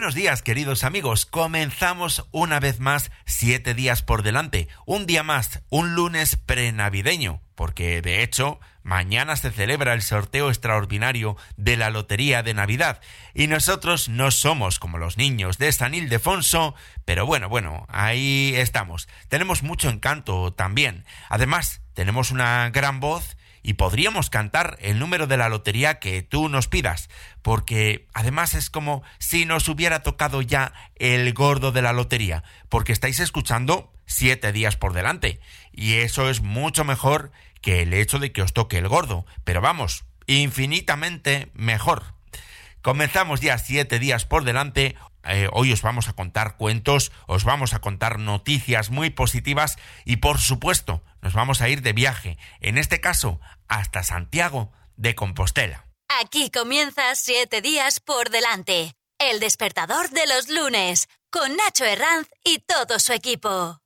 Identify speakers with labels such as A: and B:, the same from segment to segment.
A: Buenos días, queridos amigos. Comenzamos una vez más siete días por delante. Un día más, un lunes prenavideño, porque de hecho mañana se celebra el sorteo extraordinario de la Lotería de Navidad. Y nosotros no somos como los niños de San Ildefonso, pero bueno, bueno, ahí estamos. Tenemos mucho encanto también. Además, tenemos una gran voz y podríamos cantar el número de la lotería que tú nos pidas, porque además es como si nos hubiera tocado ya el gordo de la lotería, porque estáis escuchando siete días por delante, y eso es mucho mejor que el hecho de que os toque el gordo, pero vamos, infinitamente mejor. Comenzamos ya siete días por delante. Eh, hoy os vamos a contar cuentos, os vamos a contar noticias muy positivas y por supuesto nos vamos a ir de viaje, en este caso hasta Santiago de Compostela.
B: Aquí comienza siete días por delante. El despertador de los lunes, con Nacho Herranz y todo su equipo.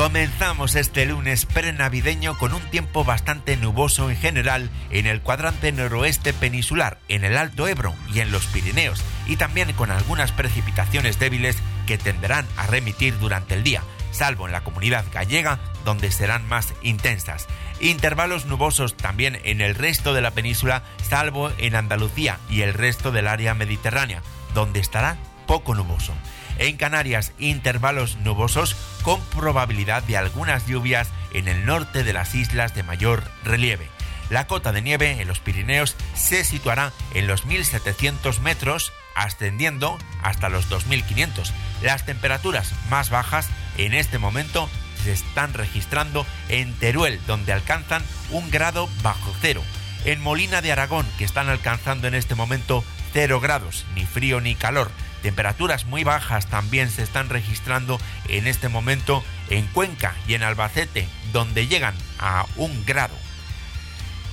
A: Comenzamos este lunes prenavideño con un tiempo bastante nuboso en general en el cuadrante noroeste peninsular, en el Alto Ebro y en los Pirineos, y también con algunas precipitaciones débiles que tenderán a remitir durante el día, salvo en la comunidad gallega, donde serán más intensas. Intervalos nubosos también en el resto de la península, salvo en Andalucía y el resto del área mediterránea, donde estará poco nuboso. En Canarias, intervalos nubosos con probabilidad de algunas lluvias en el norte de las islas de mayor relieve. La cota de nieve en los Pirineos se situará en los 1700 metros, ascendiendo hasta los 2500. Las temperaturas más bajas en este momento se están registrando en Teruel, donde alcanzan un grado bajo cero. En Molina de Aragón, que están alcanzando en este momento cero grados, ni frío ni calor. Temperaturas muy bajas también se están registrando en este momento en Cuenca y en Albacete, donde llegan a un grado.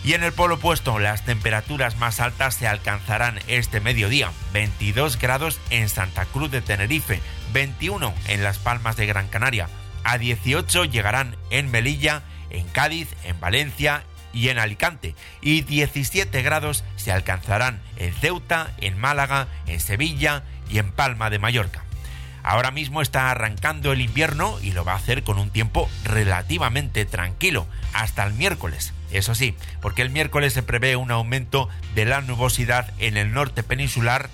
A: Y en el polo opuesto, las temperaturas más altas se alcanzarán este mediodía, 22 grados en Santa Cruz de Tenerife, 21 en Las Palmas de Gran Canaria, a 18 llegarán en Melilla, en Cádiz, en Valencia y en Alicante, y 17 grados se alcanzarán en Ceuta, en Málaga, en Sevilla, y en Palma de Mallorca. Ahora mismo está arrancando el invierno y lo va a hacer con un tiempo relativamente tranquilo, hasta el miércoles. Eso sí, porque el miércoles se prevé un aumento de la nubosidad en el norte peninsular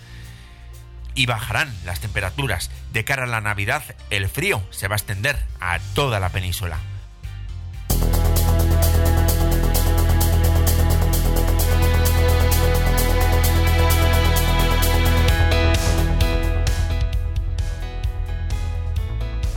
A: y bajarán las temperaturas. De cara a la Navidad, el frío se va a extender a toda la península.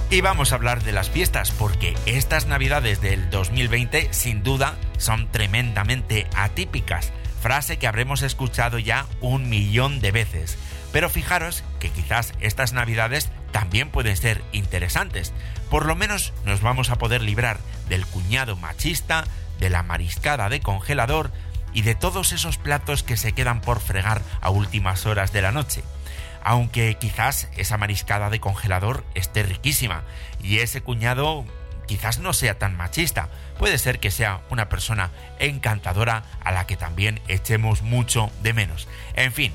A: Y vamos a hablar de las fiestas, porque estas navidades del 2020 sin duda son tremendamente atípicas, frase que habremos escuchado ya un millón de veces. Pero fijaros que quizás estas navidades también pueden ser interesantes. Por lo menos nos vamos a poder librar del cuñado machista, de la mariscada de congelador y de todos esos platos que se quedan por fregar a últimas horas de la noche aunque quizás esa mariscada de congelador esté riquísima y ese cuñado quizás no sea tan machista, puede ser que sea una persona encantadora a la que también echemos mucho de menos. En fin,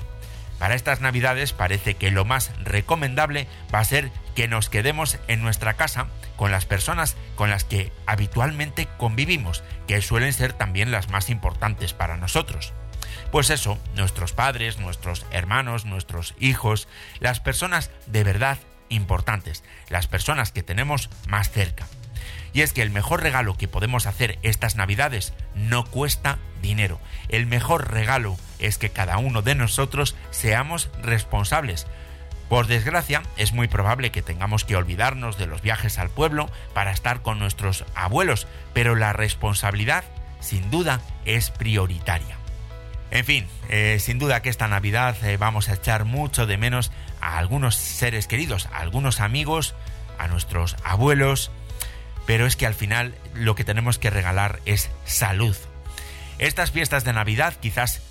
A: para estas navidades parece que lo más recomendable va a ser que nos quedemos en nuestra casa con las personas con las que habitualmente convivimos, que suelen ser también las más importantes para nosotros. Pues eso, nuestros padres, nuestros hermanos, nuestros hijos, las personas de verdad importantes, las personas que tenemos más cerca. Y es que el mejor regalo que podemos hacer estas navidades no cuesta dinero. El mejor regalo es que cada uno de nosotros seamos responsables. Por desgracia, es muy probable que tengamos que olvidarnos de los viajes al pueblo para estar con nuestros abuelos, pero la responsabilidad, sin duda, es prioritaria. En fin, eh, sin duda que esta Navidad eh, vamos a echar mucho de menos a algunos seres queridos, a algunos amigos, a nuestros abuelos, pero es que al final lo que tenemos que regalar es salud. Estas fiestas de Navidad quizás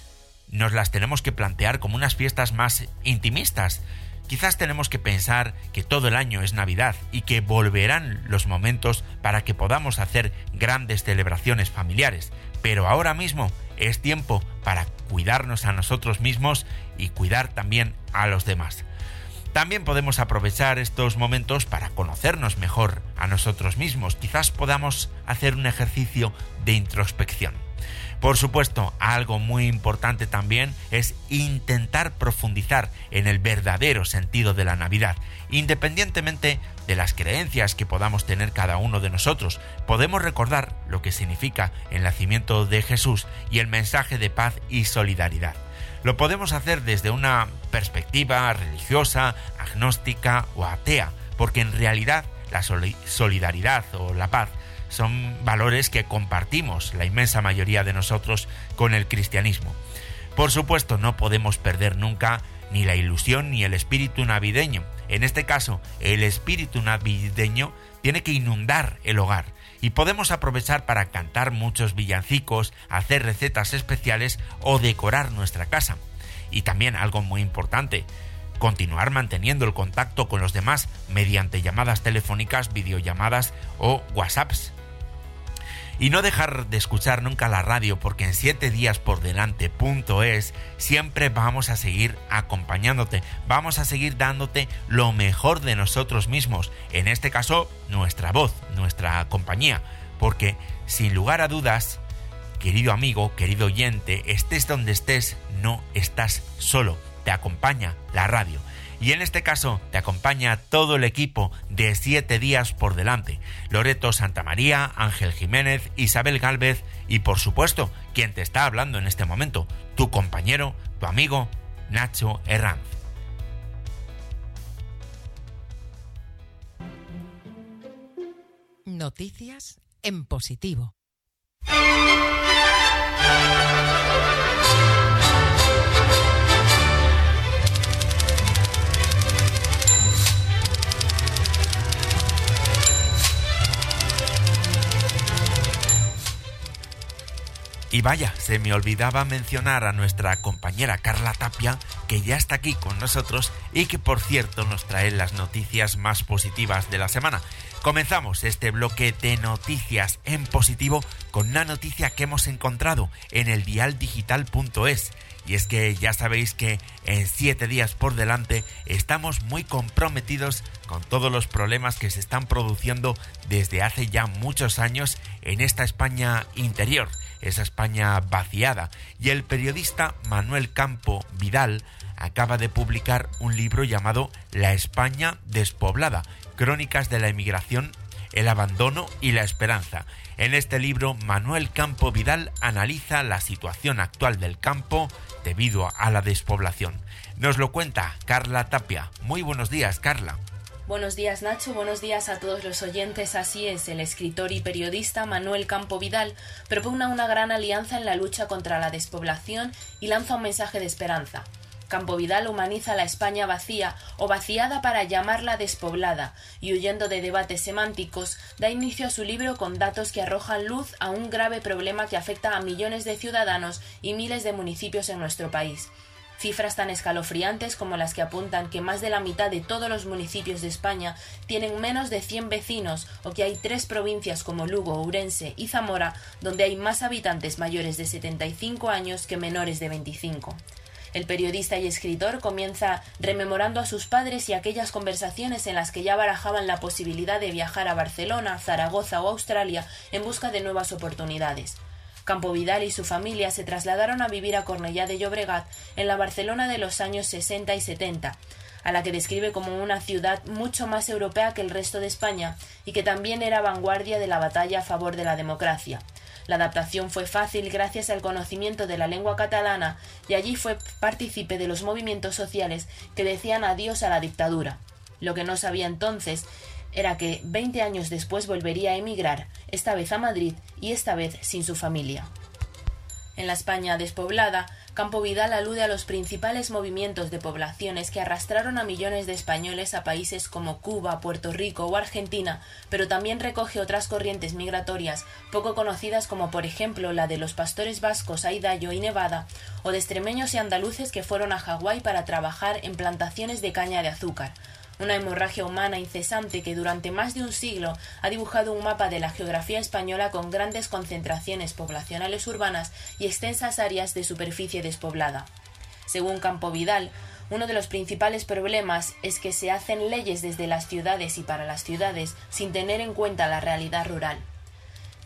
A: nos las tenemos que plantear como unas fiestas más intimistas. Quizás tenemos que pensar que todo el año es Navidad y que volverán los momentos para que podamos hacer grandes celebraciones familiares. Pero ahora mismo es tiempo para cuidarnos a nosotros mismos y cuidar también a los demás. También podemos aprovechar estos momentos para conocernos mejor a nosotros mismos. Quizás podamos hacer un ejercicio de introspección. Por supuesto, algo muy importante también es intentar profundizar en el verdadero sentido de la Navidad, independientemente de las creencias que podamos tener cada uno de nosotros. Podemos recordar lo que significa el nacimiento de Jesús y el mensaje de paz y solidaridad. Lo podemos hacer desde una perspectiva religiosa, agnóstica o atea, porque en realidad la solidaridad o la paz son valores que compartimos la inmensa mayoría de nosotros con el cristianismo. Por supuesto, no podemos perder nunca ni la ilusión ni el espíritu navideño. En este caso, el espíritu navideño tiene que inundar el hogar y podemos aprovechar para cantar muchos villancicos, hacer recetas especiales o decorar nuestra casa. Y también algo muy importante, continuar manteniendo el contacto con los demás mediante llamadas telefónicas, videollamadas o WhatsApps. Y no dejar de escuchar nunca la radio porque en 7 días por delante es, siempre vamos a seguir acompañándote, vamos a seguir dándote lo mejor de nosotros mismos, en este caso nuestra voz, nuestra compañía, porque sin lugar a dudas, querido amigo, querido oyente, estés donde estés, no estás solo, te acompaña la radio y en este caso te acompaña todo el equipo de siete días por delante. Loreto Santamaría, Ángel Jiménez, Isabel Gálvez y por supuesto quien te está hablando en este momento, tu compañero, tu amigo, Nacho Herranz.
C: Noticias en positivo.
A: Y vaya, se me olvidaba mencionar a nuestra compañera Carla Tapia, que ya está aquí con nosotros y que por cierto nos trae las noticias más positivas de la semana. Comenzamos este bloque de noticias en positivo con una noticia que hemos encontrado en el dialdigital.es. Y es que ya sabéis que en siete días por delante estamos muy comprometidos con todos los problemas que se están produciendo desde hace ya muchos años en esta España interior esa España vaciada. Y el periodista Manuel Campo Vidal acaba de publicar un libro llamado La España despoblada, crónicas de la emigración, el abandono y la esperanza. En este libro, Manuel Campo Vidal analiza la situación actual del campo debido a la despoblación. Nos lo cuenta Carla Tapia. Muy buenos días, Carla.
D: Buenos días Nacho, buenos días a todos los oyentes. Así es, el escritor y periodista Manuel Campo Vidal propone una gran alianza en la lucha contra la despoblación y lanza un mensaje de esperanza. Campo Vidal humaniza la España vacía o vaciada para llamarla despoblada y huyendo de debates semánticos da inicio a su libro con datos que arrojan luz a un grave problema que afecta a millones de ciudadanos y miles de municipios en nuestro país cifras tan escalofriantes como las que apuntan que más de la mitad de todos los municipios de España tienen menos de 100 vecinos o que hay tres provincias como Lugo, Ourense y Zamora donde hay más habitantes mayores de 75 años que menores de 25. El periodista y escritor comienza rememorando a sus padres y aquellas conversaciones en las que ya barajaban la posibilidad de viajar a Barcelona, Zaragoza o Australia en busca de nuevas oportunidades. Campo Vidal y su familia se trasladaron a vivir a Cornellá de Llobregat en la Barcelona de los años 60 y 70, a la que describe como una ciudad mucho más europea que el resto de España y que también era vanguardia de la batalla a favor de la democracia. La adaptación fue fácil gracias al conocimiento de la lengua catalana y allí fue partícipe de los movimientos sociales que decían adiós a la dictadura. Lo que no sabía entonces era que 20 años después volvería a emigrar, esta vez a Madrid y esta vez sin su familia. En la España despoblada, Campo Vidal alude a los principales movimientos de poblaciones que arrastraron a millones de españoles a países como Cuba, Puerto Rico o Argentina, pero también recoge otras corrientes migratorias poco conocidas como por ejemplo la de los pastores vascos a Idaho y Nevada o de extremeños y andaluces que fueron a Hawái para trabajar en plantaciones de caña de azúcar una hemorragia humana incesante que durante más de un siglo ha dibujado un mapa de la geografía española con grandes concentraciones poblacionales urbanas y extensas áreas de superficie despoblada. Según Campo Vidal, uno de los principales problemas es que se hacen leyes desde las ciudades y para las ciudades sin tener en cuenta la realidad rural.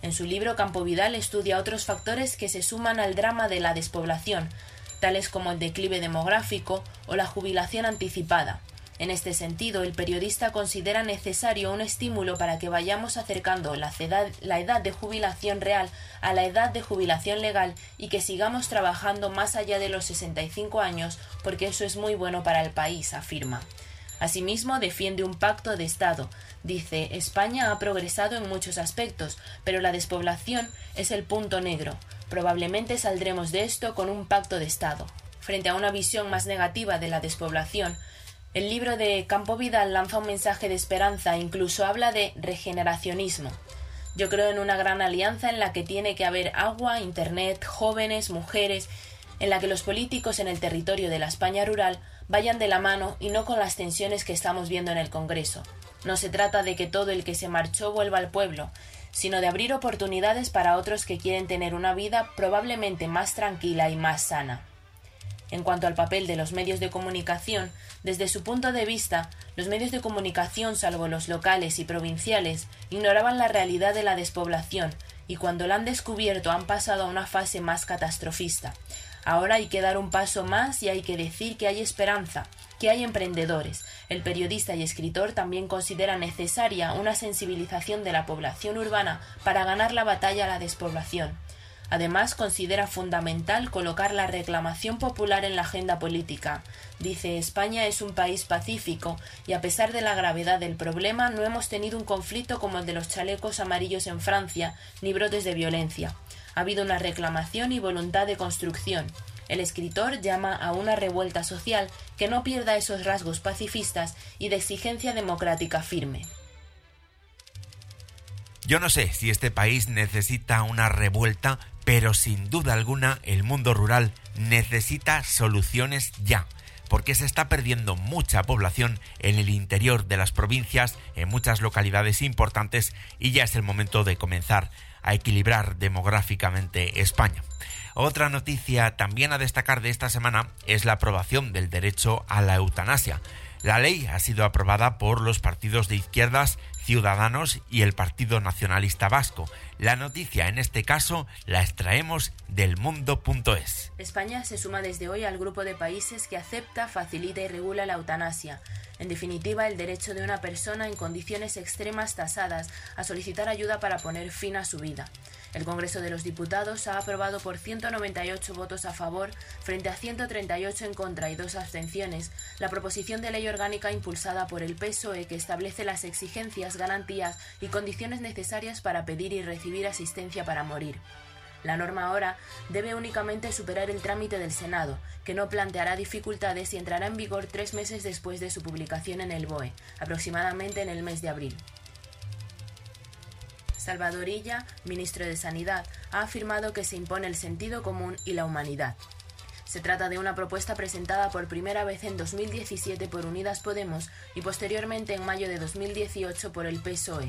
D: En su libro Campo Vidal estudia otros factores que se suman al drama de la despoblación, tales como el declive demográfico o la jubilación anticipada, en este sentido, el periodista considera necesario un estímulo para que vayamos acercando la edad, de jubilación real a la edad de jubilación legal y que sigamos trabajando más allá de los 65 años porque eso es muy bueno para el país, afirma. Asimismo, defiende un pacto de Estado. Dice, España ha progresado en muchos aspectos, pero la despoblación es el punto negro. Probablemente saldremos de esto con un pacto de Estado. Frente a una visión más negativa de la despoblación, el libro de Campo Vidal lanza un mensaje de esperanza e incluso habla de regeneracionismo. Yo creo en una gran alianza en la que tiene que haber agua, internet, jóvenes, mujeres, en la que los políticos en el territorio de la España rural vayan de la mano y no con las tensiones que estamos viendo en el Congreso. No se trata de que todo el que se marchó vuelva al pueblo, sino de abrir oportunidades para otros que quieren tener una vida probablemente más tranquila y más sana. En cuanto al papel de los medios de comunicación, desde su punto de vista, los medios de comunicación, salvo los locales y provinciales, ignoraban la realidad de la despoblación y cuando la han descubierto han pasado a una fase más catastrofista. Ahora hay que dar un paso más y hay que decir que hay esperanza, que hay emprendedores. El periodista y escritor también considera necesaria una sensibilización de la población urbana para ganar la batalla a la despoblación. Además, considera fundamental colocar la reclamación popular en la agenda política. Dice España es un país pacífico y a pesar de la gravedad del problema no hemos tenido un conflicto como el de los chalecos amarillos en Francia, ni brotes de violencia. Ha habido una reclamación y voluntad de construcción. El escritor llama a una revuelta social que no pierda esos rasgos pacifistas y de exigencia democrática firme.
A: Yo no sé si este país necesita una revuelta, pero sin duda alguna el mundo rural necesita soluciones ya porque se está perdiendo mucha población en el interior de las provincias, en muchas localidades importantes, y ya es el momento de comenzar a equilibrar demográficamente España. Otra noticia también a destacar de esta semana es la aprobación del derecho a la eutanasia. La ley ha sido aprobada por los partidos de izquierdas Ciudadanos y el Partido Nacionalista Vasco. La noticia en este caso la extraemos del mundo.es.
D: España se suma desde hoy al grupo de países que acepta, facilita y regula la eutanasia. En definitiva, el derecho de una persona en condiciones extremas tasadas a solicitar ayuda para poner fin a su vida. El Congreso de los Diputados ha aprobado por 198 votos a favor frente a 138 en contra y dos abstenciones la proposición de ley orgánica impulsada por el PSOE que establece las exigencias, garantías y condiciones necesarias para pedir y recibir asistencia para morir. La norma ahora debe únicamente superar el trámite del Senado, que no planteará dificultades y entrará en vigor tres meses después de su publicación en el BOE, aproximadamente en el mes de abril. Salvador Illa, ministro de Sanidad, ha afirmado que se impone el sentido común y la humanidad. Se trata de una propuesta presentada por primera vez en 2017 por Unidas Podemos y posteriormente en mayo de 2018 por el PSOE.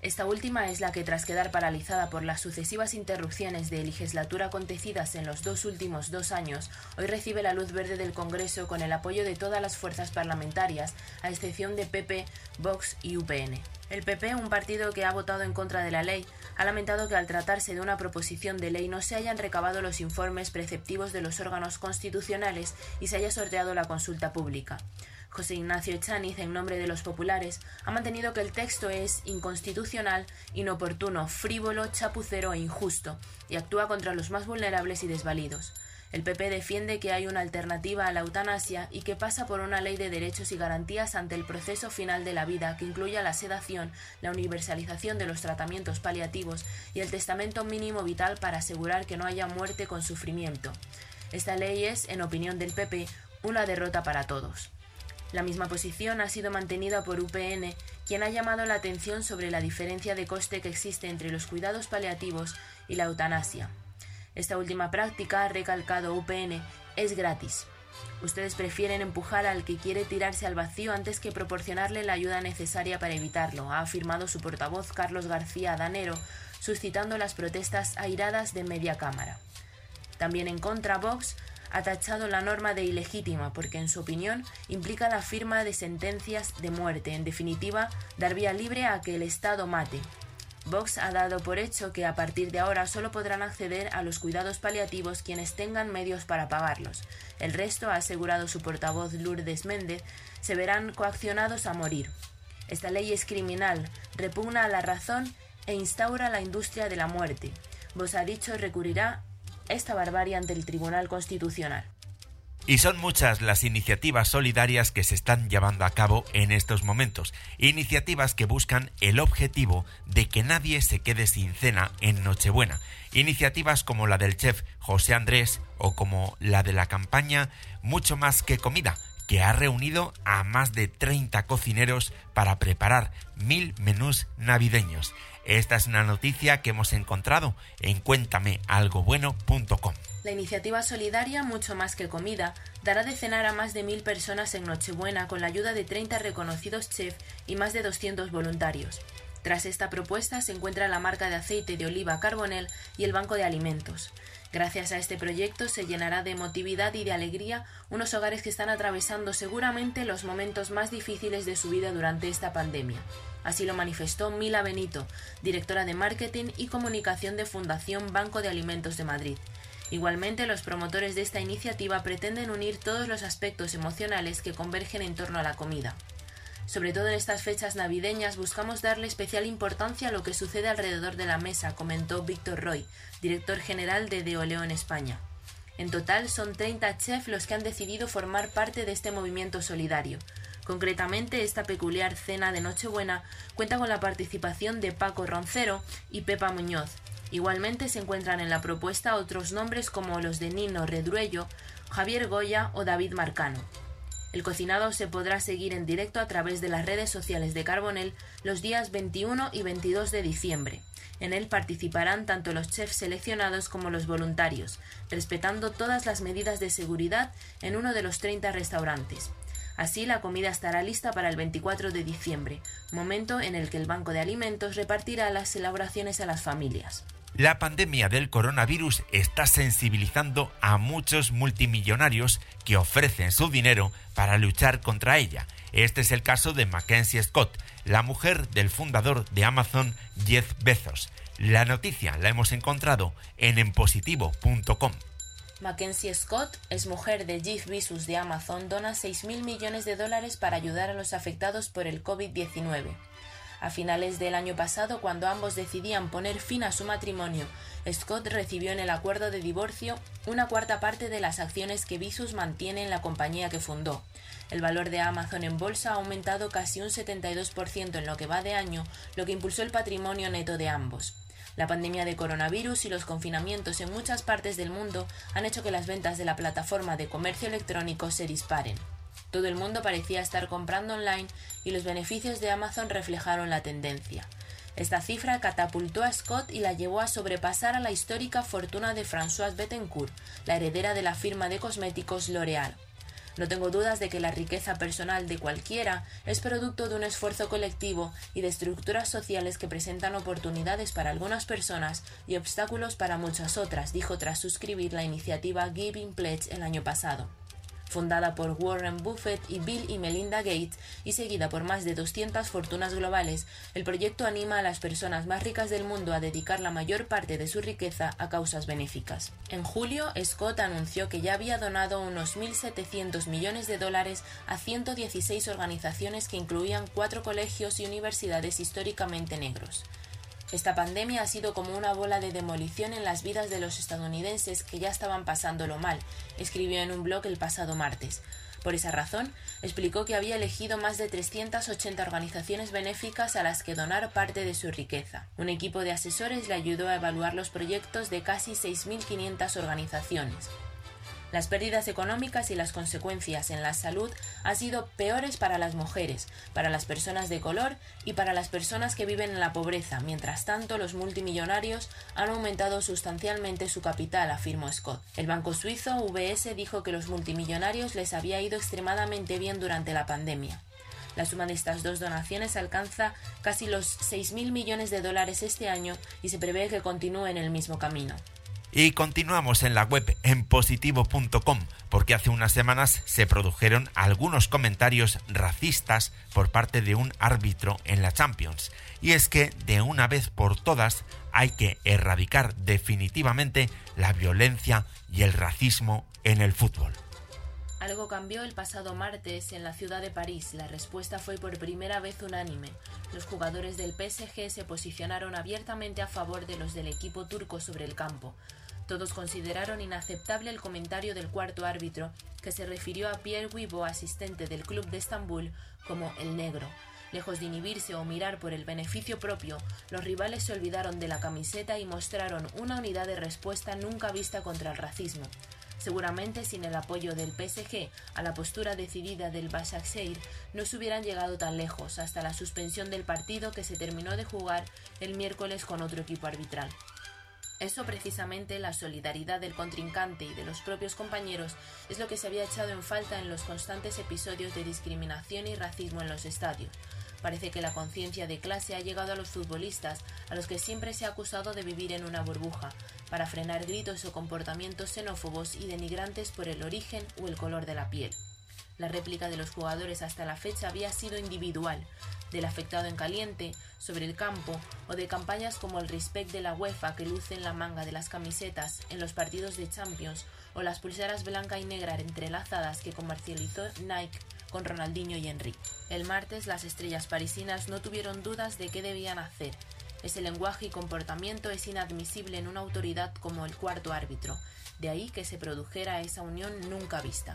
D: Esta última es la que, tras quedar paralizada por las sucesivas interrupciones de legislatura acontecidas en los dos últimos dos años, hoy recibe la luz verde del Congreso con el apoyo de todas las fuerzas parlamentarias, a excepción de PP, Vox y UPN. El PP, un partido que ha votado en contra de la ley, ha lamentado que al tratarse de una proposición de ley no se hayan recabado los informes preceptivos de los órganos constitucionales y se haya sorteado la consulta pública. José Ignacio Echaniz, en nombre de los populares, ha mantenido que el texto es inconstitucional, inoportuno, frívolo, chapucero e injusto, y actúa contra los más vulnerables y desvalidos. El PP defiende que hay una alternativa a la eutanasia y que pasa por una ley de derechos y garantías ante el proceso final de la vida que incluya la sedación, la universalización de los tratamientos paliativos y el testamento mínimo vital para asegurar que no haya muerte con sufrimiento. Esta ley es, en opinión del PP, una derrota para todos. La misma posición ha sido mantenida por UPN, quien ha llamado la atención sobre la diferencia de coste que existe entre los cuidados paliativos y la eutanasia. Esta última práctica, ha recalcado UPN, es gratis. Ustedes prefieren empujar al que quiere tirarse al vacío antes que proporcionarle la ayuda necesaria para evitarlo, ha afirmado su portavoz Carlos García Danero, suscitando las protestas airadas de media cámara. También en contra, Vox ha tachado la norma de ilegítima porque, en su opinión, implica la firma de sentencias de muerte, en definitiva, dar vía libre a que el Estado mate. Vox ha dado por hecho que a partir de ahora solo podrán acceder a los cuidados paliativos quienes tengan medios para pagarlos. El resto, ha asegurado su portavoz Lourdes Méndez, se verán coaccionados a morir. Esta ley es criminal, repugna a la razón e instaura la industria de la muerte. Vox ha dicho recurrirá esta barbarie ante el Tribunal Constitucional.
A: Y son muchas las iniciativas solidarias que se están llevando a cabo en estos momentos, iniciativas que buscan el objetivo de que nadie se quede sin cena en Nochebuena, iniciativas como la del chef José Andrés o como la de la campaña Mucho más que comida, que ha reunido a más de 30 cocineros para preparar mil menús navideños. Esta es una noticia que hemos encontrado en cuéntamealgobueno.com.
D: La iniciativa solidaria Mucho más que comida dará de cenar a más de mil personas en Nochebuena con la ayuda de 30 reconocidos chefs y más de 200 voluntarios. Tras esta propuesta se encuentra la marca de aceite de oliva Carbonel y el Banco de Alimentos. Gracias a este proyecto se llenará de emotividad y de alegría unos hogares que están atravesando seguramente los momentos más difíciles de su vida durante esta pandemia. Así lo manifestó Mila Benito, directora de Marketing y Comunicación de Fundación Banco de Alimentos de Madrid. Igualmente, los promotores de esta iniciativa pretenden unir todos los aspectos emocionales que convergen en torno a la comida. Sobre todo en estas fechas navideñas buscamos darle especial importancia a lo que sucede alrededor de la mesa, comentó Víctor Roy, director general de Deoleo en España. En total son 30 chefs los que han decidido formar parte de este movimiento solidario. Concretamente, esta peculiar cena de Nochebuena cuenta con la participación de Paco Roncero y Pepa Muñoz. Igualmente se encuentran en la propuesta otros nombres como los de Nino Redruello, Javier Goya o David Marcano. El cocinado se podrá seguir en directo a través de las redes sociales de Carbonel los días 21 y 22 de diciembre. En él participarán tanto los chefs seleccionados como los voluntarios, respetando todas las medidas de seguridad en uno de los 30 restaurantes. Así, la comida estará lista para el 24 de diciembre, momento en el que el Banco de Alimentos repartirá las elaboraciones a las familias.
A: La pandemia del coronavirus está sensibilizando a muchos multimillonarios que ofrecen su dinero para luchar contra ella. Este es el caso de Mackenzie Scott, la mujer del fundador de Amazon, Jeff Bezos. La noticia la hemos encontrado en enpositivo.com.
D: Mackenzie Scott es mujer de Jeff Bezos de Amazon, dona 6.000 millones de dólares para ayudar a los afectados por el COVID-19. A finales del año pasado, cuando ambos decidían poner fin a su matrimonio, Scott recibió en el acuerdo de divorcio una cuarta parte de las acciones que Bezos mantiene en la compañía que fundó. El valor de Amazon en bolsa ha aumentado casi un 72% en lo que va de año, lo que impulsó el patrimonio neto de ambos. La pandemia de coronavirus y los confinamientos en muchas partes del mundo han hecho que las ventas de la plataforma de comercio electrónico se disparen. Todo el mundo parecía estar comprando online y los beneficios de Amazon reflejaron la tendencia. Esta cifra catapultó a Scott y la llevó a sobrepasar a la histórica fortuna de Françoise Bettencourt, la heredera de la firma de cosméticos L'Oréal. No tengo dudas de que la riqueza personal de cualquiera es producto de un esfuerzo colectivo y de estructuras sociales que presentan oportunidades para algunas personas y obstáculos para muchas otras, dijo tras suscribir la iniciativa Giving Pledge el año pasado fundada por Warren Buffett y Bill y Melinda Gates y seguida por más de 200 fortunas globales, el proyecto anima a las personas más ricas del mundo a dedicar la mayor parte de su riqueza a causas benéficas. En julio, Scott anunció que ya había donado unos 1.700 millones de dólares a 116 organizaciones que incluían cuatro colegios y universidades históricamente negros. Esta pandemia ha sido como una bola de demolición en las vidas de los estadounidenses que ya estaban pasándolo mal, escribió en un blog el pasado martes. Por esa razón, explicó que había elegido más de 380 organizaciones benéficas a las que donar parte de su riqueza. Un equipo de asesores le ayudó a evaluar los proyectos de casi 6.500 organizaciones. Las pérdidas económicas y las consecuencias en la salud han sido peores para las mujeres, para las personas de color y para las personas que viven en la pobreza. Mientras tanto, los multimillonarios han aumentado sustancialmente su capital, afirmó Scott. El banco suizo UBS dijo que los multimillonarios les había ido extremadamente bien durante la pandemia. La suma de estas dos donaciones alcanza casi los 6.000 millones de dólares este año y se prevé que continúe en el mismo camino.
A: Y continuamos en la web en positivo.com porque hace unas semanas se produjeron algunos comentarios racistas por parte de un árbitro en la Champions. Y es que de una vez por todas hay que erradicar definitivamente la violencia y el racismo en el fútbol.
D: Algo cambió el pasado martes en la ciudad de París. La respuesta fue por primera vez unánime. Los jugadores del PSG se posicionaron abiertamente a favor de los del equipo turco sobre el campo. Todos consideraron inaceptable el comentario del cuarto árbitro, que se refirió a Pierre Wibo, asistente del club de Estambul, como el negro. Lejos de inhibirse o mirar por el beneficio propio, los rivales se olvidaron de la camiseta y mostraron una unidad de respuesta nunca vista contra el racismo. Seguramente sin el apoyo del PSG a la postura decidida del Başakşehir no se hubieran llegado tan lejos hasta la suspensión del partido que se terminó de jugar el miércoles con otro equipo arbitral. Eso precisamente, la solidaridad del contrincante y de los propios compañeros, es lo que se había echado en falta en los constantes episodios de discriminación y racismo en los estadios. Parece que la conciencia de clase ha llegado a los futbolistas, a los que siempre se ha acusado de vivir en una burbuja, para frenar gritos o comportamientos xenófobos y denigrantes por el origen o el color de la piel. La réplica de los jugadores hasta la fecha había sido individual, del afectado en caliente, sobre el campo, o de campañas como el Respect de la UEFA que luce en la manga de las camisetas en los partidos de Champions, o las pulseras blanca y negra entrelazadas que comercializó Nike con Ronaldinho y Henry. El martes las estrellas parisinas no tuvieron dudas de qué debían hacer. Ese lenguaje y comportamiento es inadmisible en una autoridad como el cuarto árbitro, de ahí que se produjera esa unión nunca vista.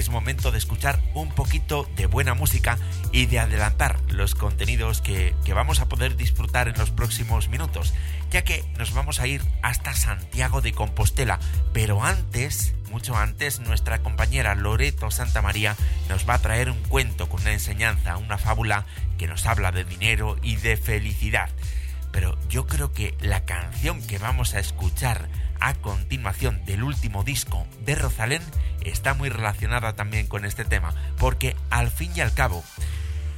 A: es momento de escuchar un poquito de buena música y de adelantar los contenidos que, que vamos a poder disfrutar en los próximos minutos, ya que nos vamos a ir hasta Santiago de Compostela, pero antes mucho antes, nuestra compañera Loreto Santa María nos va a traer un cuento con una enseñanza, una fábula que nos habla de dinero y de felicidad. Pero yo creo que la canción que vamos a escuchar a continuación del último disco de Rosalén está muy relacionada también con este tema, porque al fin y al cabo,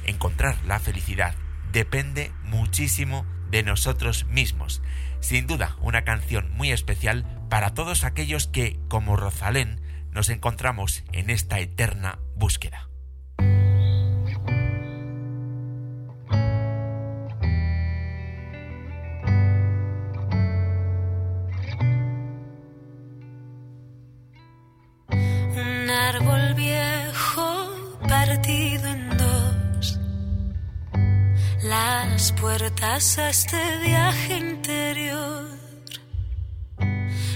A: encontrar la felicidad depende muchísimo de nosotros mismos. Sin duda, una canción muy especial para todos aquellos que, como Rosalén, nos encontramos en esta eterna búsqueda.
E: Puertas a este viaje interior.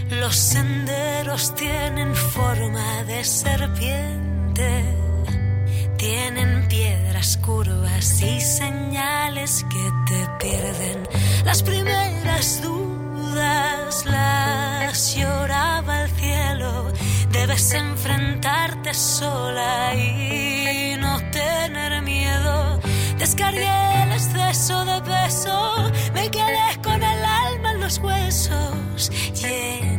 E: Los senderos tienen forma de serpiente, tienen piedras curvas y señales que te pierden. Las primeras dudas las lloraba el cielo, debes enfrentarte sola y no tener miedo exceso de peso, me quedé con el alma en los huesos, llené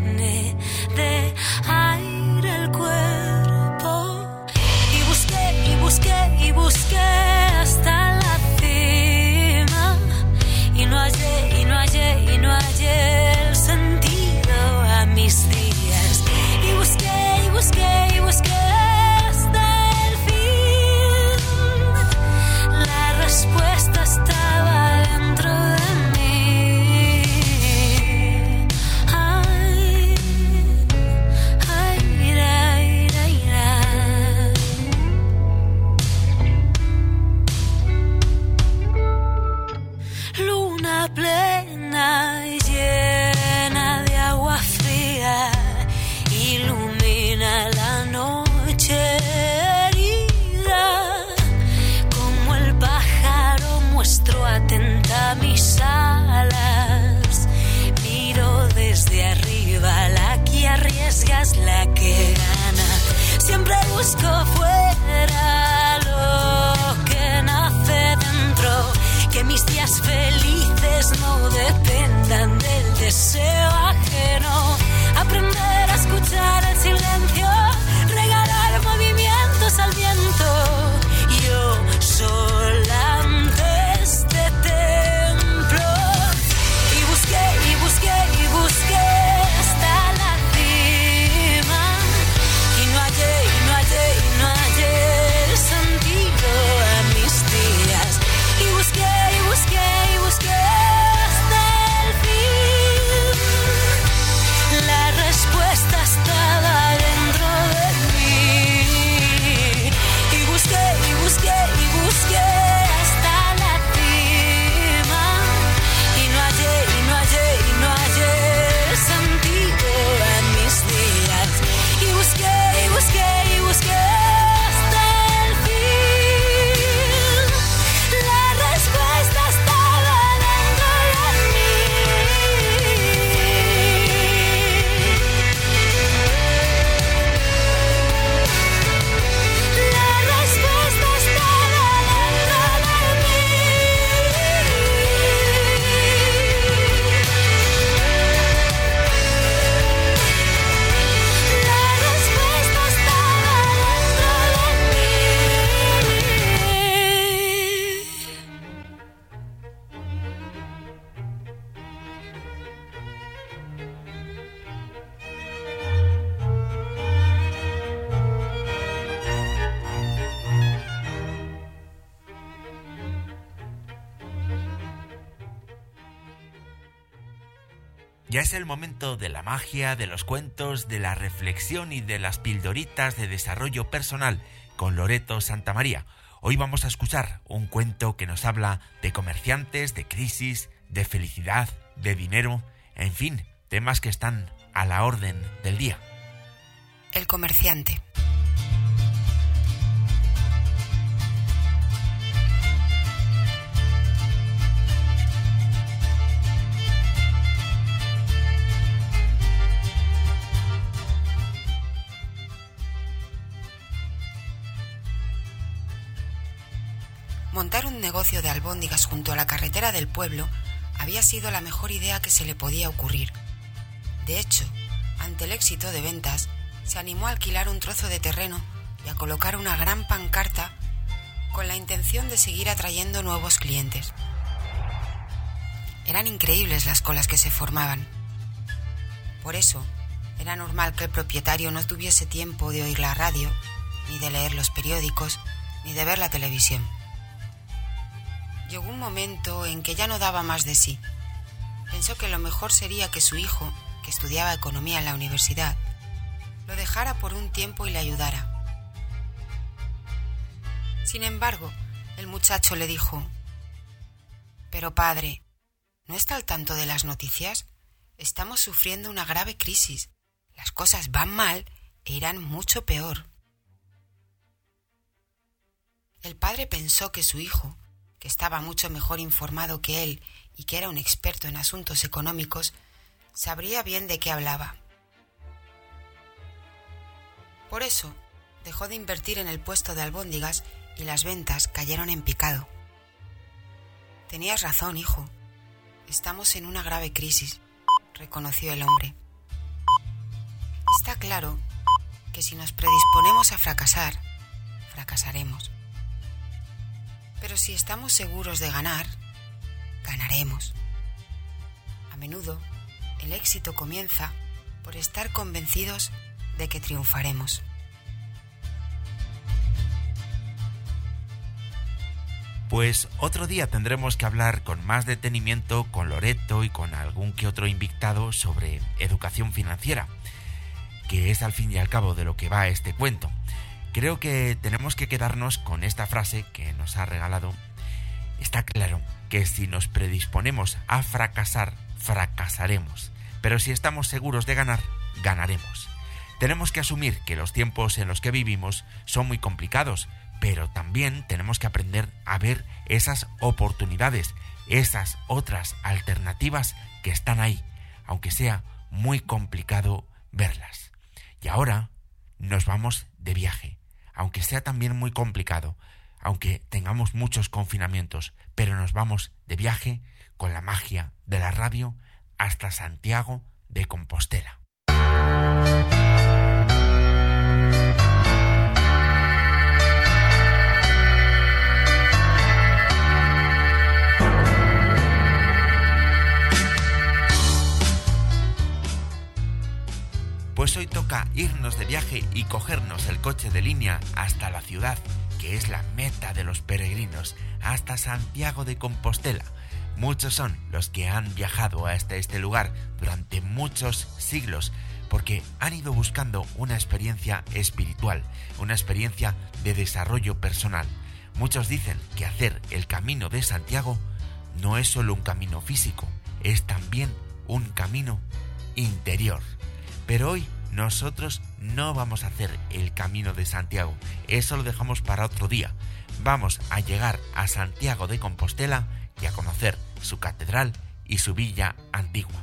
E: busco fuera lo que nace dentro. Que mis días felices no dependan del deseo ajeno. Aprender a escuchar
A: es el momento de la magia, de los cuentos, de la reflexión y de las pildoritas de desarrollo personal con Loreto Santamaría. Hoy vamos a escuchar un cuento que nos habla de comerciantes, de crisis, de felicidad, de dinero, en fin, temas que están a la orden del día.
C: El comerciante. Montar un negocio de albóndigas junto a la carretera del pueblo había sido la mejor idea que se le podía ocurrir. De hecho, ante el éxito de ventas, se animó a alquilar un trozo de terreno y a colocar una gran pancarta con la intención de seguir atrayendo nuevos clientes. Eran increíbles las colas que se formaban. Por eso, era normal que el propietario no tuviese tiempo de oír la radio, ni de leer los periódicos, ni de ver la televisión. Llegó un momento en que ya no daba más de sí. Pensó que lo mejor sería que su hijo, que estudiaba economía en la universidad, lo dejara por un tiempo y le ayudara. Sin embargo, el muchacho le dijo, Pero padre, ¿no está al tanto de las noticias? Estamos sufriendo una grave crisis. Las cosas van mal e irán mucho peor. El padre pensó que su hijo, estaba mucho mejor informado que él y que era un experto en asuntos económicos, sabría bien de qué hablaba. Por eso, dejó de invertir en el puesto de albóndigas y las ventas cayeron en picado. Tenías razón, hijo. Estamos en una grave crisis, reconoció el hombre. Está claro que si nos predisponemos a fracasar, fracasaremos. Pero si estamos seguros de ganar, ganaremos. A menudo, el éxito comienza por estar convencidos de que triunfaremos.
A: Pues otro día tendremos que hablar con más detenimiento con Loreto y con algún que otro invitado sobre educación financiera, que es al fin y al cabo de lo que va este cuento. Creo que tenemos que quedarnos con esta frase que nos ha regalado. Está claro que si nos predisponemos a fracasar, fracasaremos, pero si estamos seguros de ganar, ganaremos. Tenemos que asumir que los tiempos en los que vivimos son muy complicados, pero también tenemos que aprender a ver esas oportunidades, esas otras alternativas que están ahí, aunque sea muy complicado verlas. Y ahora nos vamos de viaje. Aunque sea también muy complicado, aunque tengamos muchos confinamientos, pero nos vamos de viaje con la magia de la radio hasta Santiago de Compostela. Pues hoy toca irnos de viaje y cogernos el coche de línea hasta la ciudad, que es la meta de los peregrinos, hasta Santiago de Compostela. Muchos son los que han viajado hasta este lugar durante muchos siglos porque han ido buscando una experiencia espiritual, una experiencia de desarrollo personal. Muchos dicen que hacer el camino de Santiago no es solo un camino físico, es también un camino interior. Pero hoy nosotros no vamos a hacer el camino de Santiago, eso lo dejamos para otro día. Vamos a llegar a Santiago de Compostela y a conocer su catedral y su villa antigua.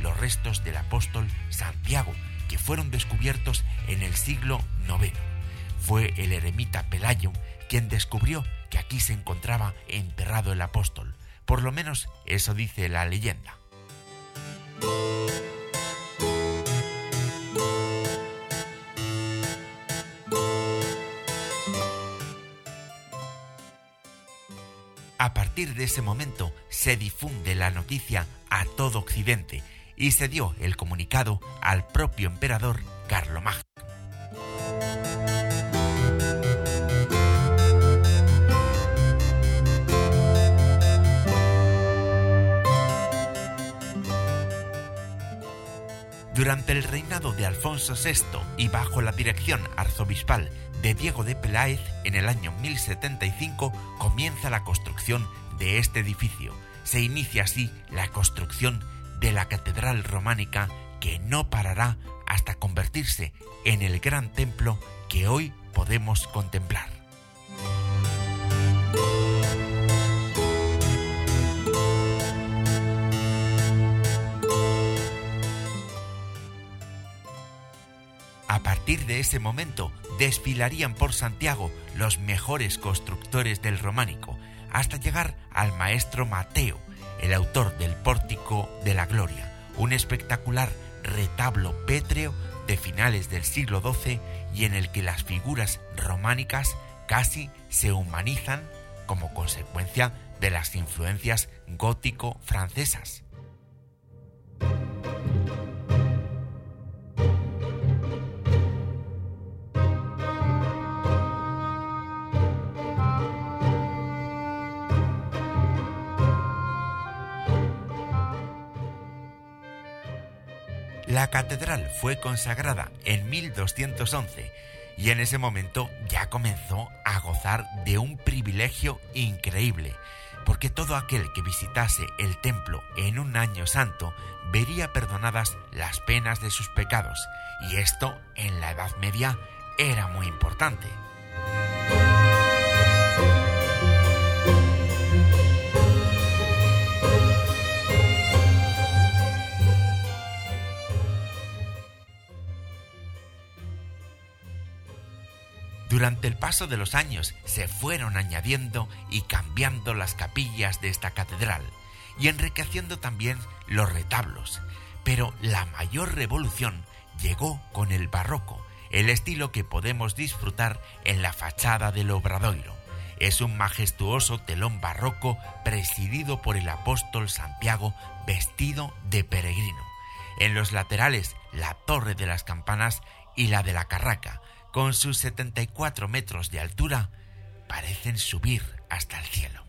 A: Los restos del apóstol Santiago, que fueron descubiertos en el siglo IX. Fue el eremita Pelayo quien descubrió que aquí se encontraba enterrado el apóstol. Por lo menos eso dice la leyenda. Partir de ese momento se difunde la noticia a todo Occidente y se dio el comunicado al propio emperador Carlomagno. Durante el reinado de Alfonso VI y bajo la dirección arzobispal de Diego de Peláez, en el año 1075 comienza la construcción de este edificio. Se inicia así la construcción de la catedral románica que no parará hasta convertirse en el gran templo que hoy podemos contemplar. A partir de ese momento desfilarían por Santiago los mejores constructores del románico, hasta llegar al maestro Mateo, el autor del Pórtico de la Gloria, un espectacular retablo pétreo de finales del siglo XII y en el que las figuras románicas casi se humanizan como consecuencia de las influencias gótico-francesas. La catedral fue consagrada en 1211 y en ese momento ya comenzó a gozar de un privilegio increíble, porque todo aquel que visitase el templo en un año santo vería perdonadas las penas de sus pecados, y esto en la Edad Media era muy importante. Durante el paso de los años se fueron añadiendo y cambiando las capillas de esta catedral y enriqueciendo también los retablos. Pero la mayor revolución llegó con el barroco, el estilo que podemos disfrutar en la fachada del Obradoiro. Es un majestuoso telón barroco presidido por el apóstol Santiago vestido de peregrino. En los laterales, la torre de las campanas y la de la Carraca, con sus 74 metros de altura, parecen subir hasta el cielo.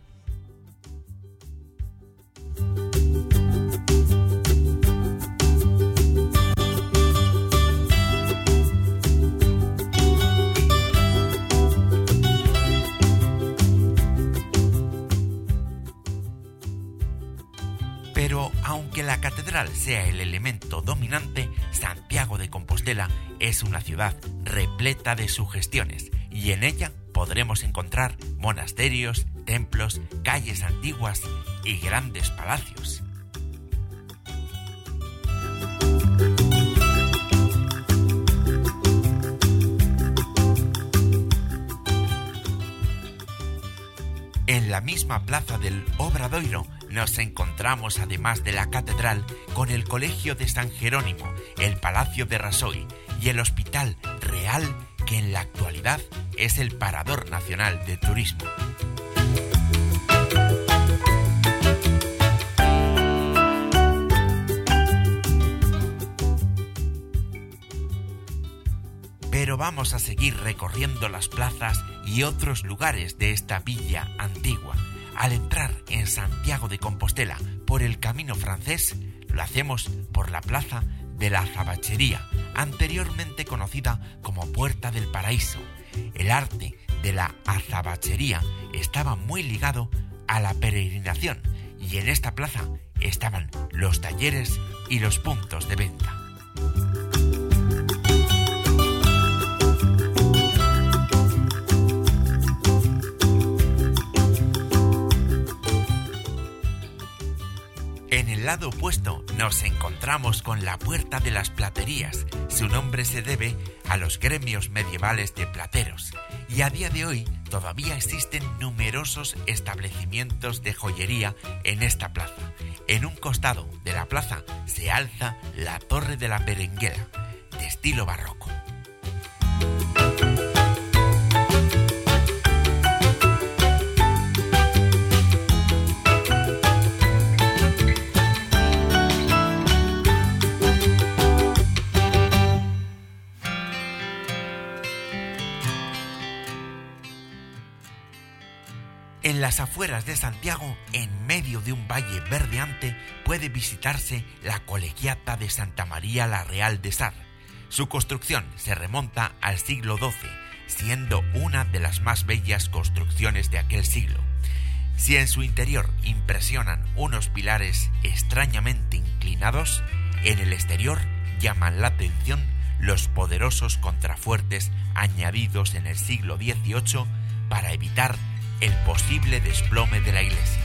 A: Pero aunque la catedral sea el elemento dominante, Santiago de Compostela es una ciudad repleta de sugestiones y en ella podremos encontrar monasterios, templos, calles antiguas y grandes palacios. En la misma plaza del Obradoiro nos encontramos, además de la catedral, con el Colegio de San Jerónimo, el Palacio de Rasoy y el Hospital Que en la actualidad es el Parador Nacional de Turismo. Pero vamos a seguir recorriendo las plazas y otros lugares de esta villa antigua. Al entrar en Santiago de Compostela por el camino francés, lo hacemos por la plaza de la Azabachería, anteriormente conocida como Puerta del Paraíso. El arte de la azabachería estaba muy ligado a la peregrinación y en esta plaza estaban los talleres y los puntos de venta. En el lado opuesto nos encontramos con la Puerta de las Platerías. Su nombre se debe a los gremios medievales de plateros y a día de hoy todavía existen numerosos establecimientos de joyería en esta plaza. En un costado de la plaza se alza la Torre de la Berenguela, de estilo barroco. En las afueras de Santiago, en medio de un valle verdeante, puede visitarse la colegiata de Santa María la Real de Sar. Su construcción se remonta al siglo XII, siendo una de las más bellas construcciones de aquel siglo. Si en su interior impresionan unos pilares extrañamente inclinados, en el exterior llaman la atención los poderosos contrafuertes añadidos en el siglo XVIII para evitar el posible desplome de la iglesia.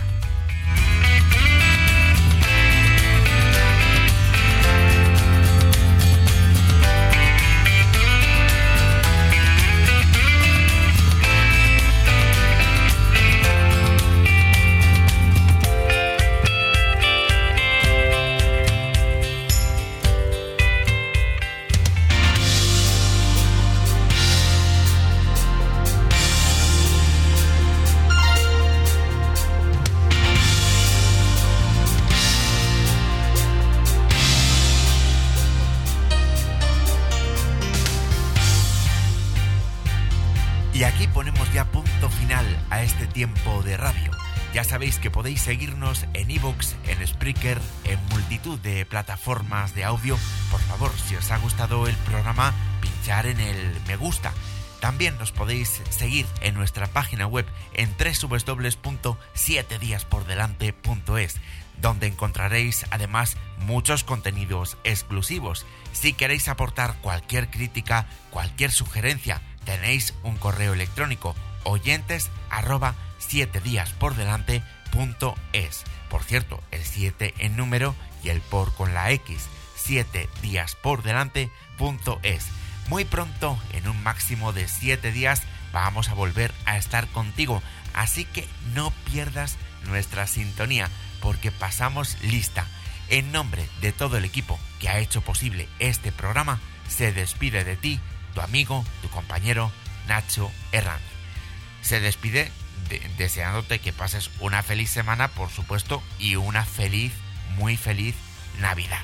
A: Tiempo de radio. Ya sabéis que podéis seguirnos en iVoox, en Spreaker, en multitud de plataformas de audio. Por favor, si os ha gustado el programa, pinchar en el me gusta. También nos podéis seguir en nuestra página web en www.7diaspordelante.es, donde encontraréis además muchos contenidos exclusivos. Si queréis aportar cualquier crítica, cualquier sugerencia, tenéis un correo electrónico oyentes 7 días por delante punto es. Por cierto, el 7 en número y el por con la X, 7 días por delante punto es. Muy pronto, en un máximo de 7 días, vamos a volver a estar contigo. Así que no pierdas nuestra sintonía, porque pasamos lista. En nombre de todo el equipo que ha hecho posible este programa, se despide de ti tu amigo, tu compañero Nacho Herranz. Se despide deseándote que pases una feliz semana, por supuesto, y una feliz, muy feliz Navidad.